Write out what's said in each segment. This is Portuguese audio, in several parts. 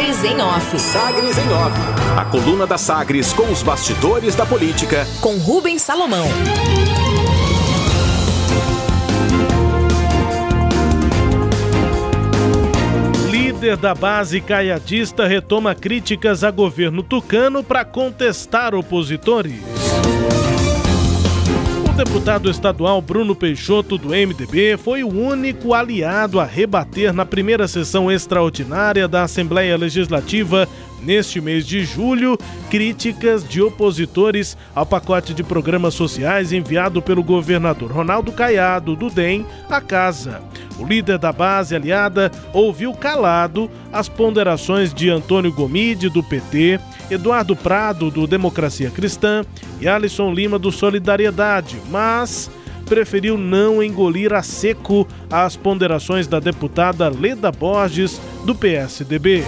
Sagres em Off. Sagres em Off. A coluna da Sagres com os bastidores da política. Com Rubens Salomão. Líder da base caiadista retoma críticas a governo tucano para contestar opositores deputado estadual Bruno Peixoto, do MDB, foi o único aliado a rebater na primeira sessão extraordinária da Assembleia Legislativa neste mês de julho críticas de opositores ao pacote de programas sociais enviado pelo governador Ronaldo Caiado, do DEM, à casa. O líder da base aliada ouviu calado as ponderações de Antônio Gomide, do PT, Eduardo Prado, do Democracia Cristã e Alisson Lima, do Solidariedade, mas preferiu não engolir a seco as ponderações da deputada Leda Borges, do PSDB.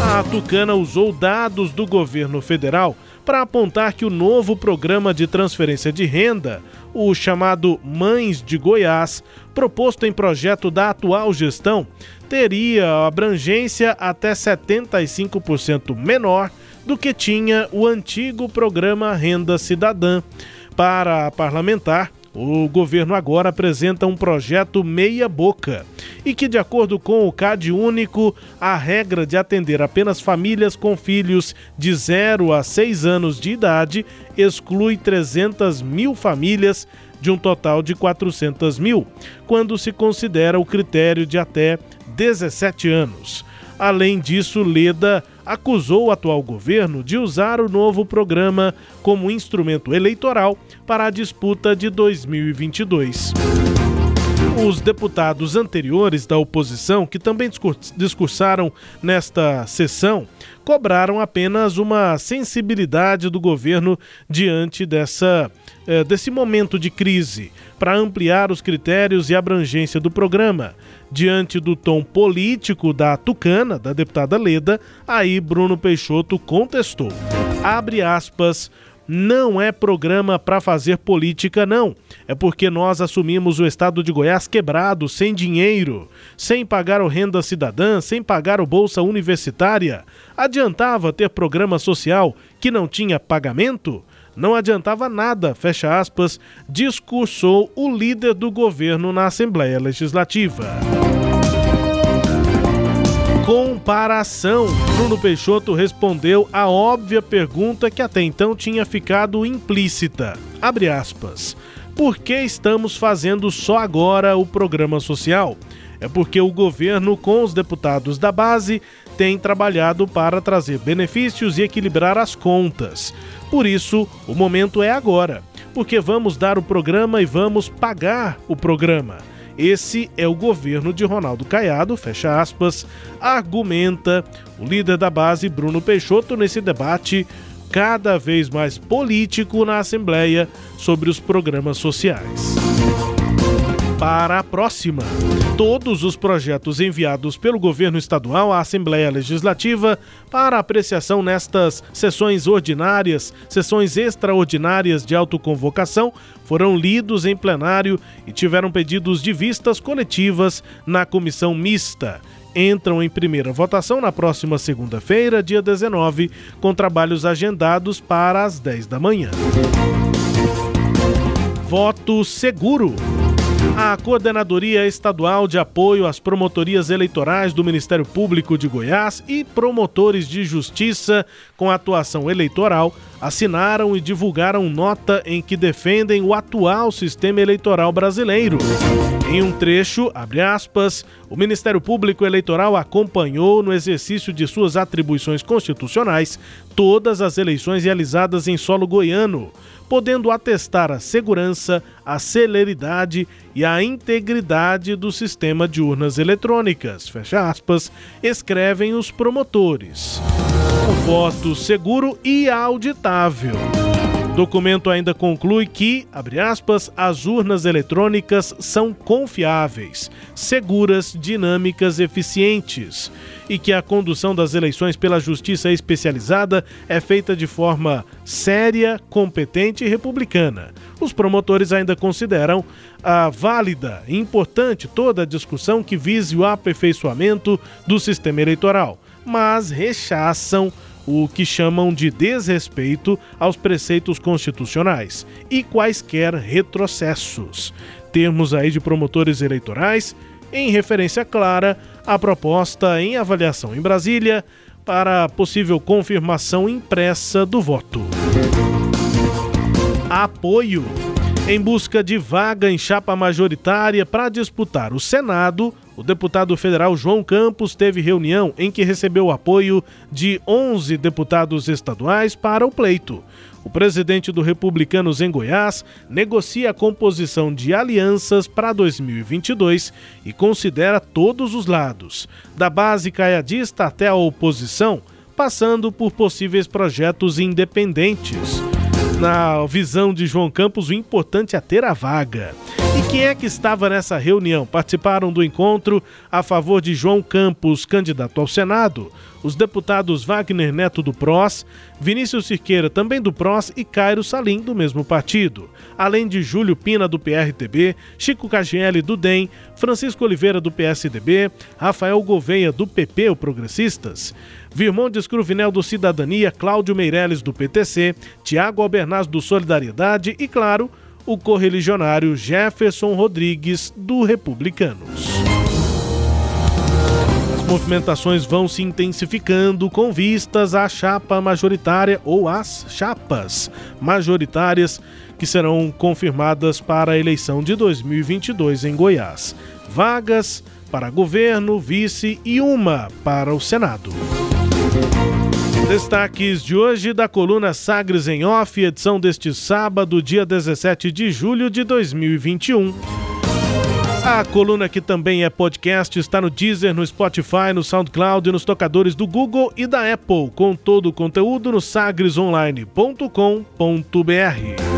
A Tucana usou dados do governo federal para apontar que o novo programa de transferência de renda, o chamado Mães de Goiás, proposto em projeto da atual gestão, teria abrangência até 75% menor do que tinha o antigo programa Renda Cidadã. Para a parlamentar, o governo agora apresenta um projeto meia-boca e que, de acordo com o CAD único, a regra de atender apenas famílias com filhos de 0 a 6 anos de idade exclui 300 mil famílias de um total de 400 mil, quando se considera o critério de até 17 anos. Além disso, Leda acusou o atual governo de usar o novo programa como instrumento eleitoral para a disputa de 2022. Os deputados anteriores da oposição, que também discursaram nesta sessão, cobraram apenas uma sensibilidade do governo diante dessa, eh, desse momento de crise, para ampliar os critérios e abrangência do programa. Diante do tom político da Tucana, da deputada Leda, aí Bruno Peixoto contestou. Abre aspas não é programa para fazer política, não. É porque nós assumimos o estado de Goiás quebrado, sem dinheiro, sem pagar o renda cidadã, sem pagar o bolsa universitária. Adiantava ter programa social que não tinha pagamento? Não adiantava nada, fecha aspas, discursou o líder do governo na Assembleia Legislativa comparação. Bruno Peixoto respondeu a óbvia pergunta que até então tinha ficado implícita. Abre aspas. Por que estamos fazendo só agora o programa social? É porque o governo, com os deputados da base, tem trabalhado para trazer benefícios e equilibrar as contas. Por isso, o momento é agora, porque vamos dar o programa e vamos pagar o programa. Esse é o governo de Ronaldo Caiado, fecha aspas, argumenta o líder da base Bruno Peixoto nesse debate cada vez mais político na Assembleia sobre os programas sociais para a próxima. Todos os projetos enviados pelo governo estadual à Assembleia Legislativa para apreciação nestas sessões ordinárias, sessões extraordinárias de autoconvocação, foram lidos em plenário e tiveram pedidos de vistas coletivas na comissão mista entram em primeira votação na próxima segunda-feira, dia 19, com trabalhos agendados para as 10 da manhã. Voto seguro. A Coordenadoria Estadual de Apoio às Promotorias Eleitorais do Ministério Público de Goiás e promotores de justiça com atuação eleitoral assinaram e divulgaram nota em que defendem o atual sistema eleitoral brasileiro. Em um trecho, abre aspas, o Ministério Público Eleitoral acompanhou no exercício de suas atribuições constitucionais todas as eleições realizadas em solo goiano podendo atestar a segurança, a celeridade e a integridade do sistema de urnas eletrônicas. Fecha aspas, escrevem os promotores. O voto seguro e auditável documento ainda conclui que, abre aspas, as urnas eletrônicas são confiáveis, seguras, dinâmicas, eficientes e que a condução das eleições pela justiça especializada é feita de forma séria, competente e republicana. Os promotores ainda consideram a válida e importante toda a discussão que vise o aperfeiçoamento do sistema eleitoral mas rechaçam o que chamam de desrespeito aos preceitos constitucionais e quaisquer retrocessos. Termos aí de promotores eleitorais em referência clara à proposta em avaliação em Brasília para possível confirmação impressa do voto. Apoio. Em busca de vaga em chapa majoritária para disputar o Senado, o deputado federal João Campos teve reunião em que recebeu o apoio de 11 deputados estaduais para o pleito. O presidente do Republicanos em Goiás negocia a composição de alianças para 2022 e considera todos os lados, da base caiadista até a oposição, passando por possíveis projetos independentes. Na visão de João Campos, o importante é ter a vaga. Quem é que estava nessa reunião? Participaram do encontro a favor de João Campos, candidato ao Senado, os deputados Wagner Neto do PROS, Vinícius Cirqueira também do PROS e Cairo Salim do mesmo partido, além de Júlio Pina do PRTB, Chico Cagielli do DEM, Francisco Oliveira do PSDB, Rafael Gouveia do PP, o Progressistas, Virmondes Cruvinel do Cidadania, Cláudio Meirelles do PTC, Tiago Albernaz do Solidariedade e, claro, o correligionário Jefferson Rodrigues do Republicanos. As movimentações vão se intensificando com vistas à chapa majoritária ou às chapas majoritárias que serão confirmadas para a eleição de 2022 em Goiás. Vagas para governo, vice e uma para o Senado. Destaques de hoje da coluna Sagres em Off, edição deste sábado, dia 17 de julho de 2021. A coluna que também é podcast está no Deezer, no Spotify, no SoundCloud e nos tocadores do Google e da Apple, com todo o conteúdo no sagresonline.com.br.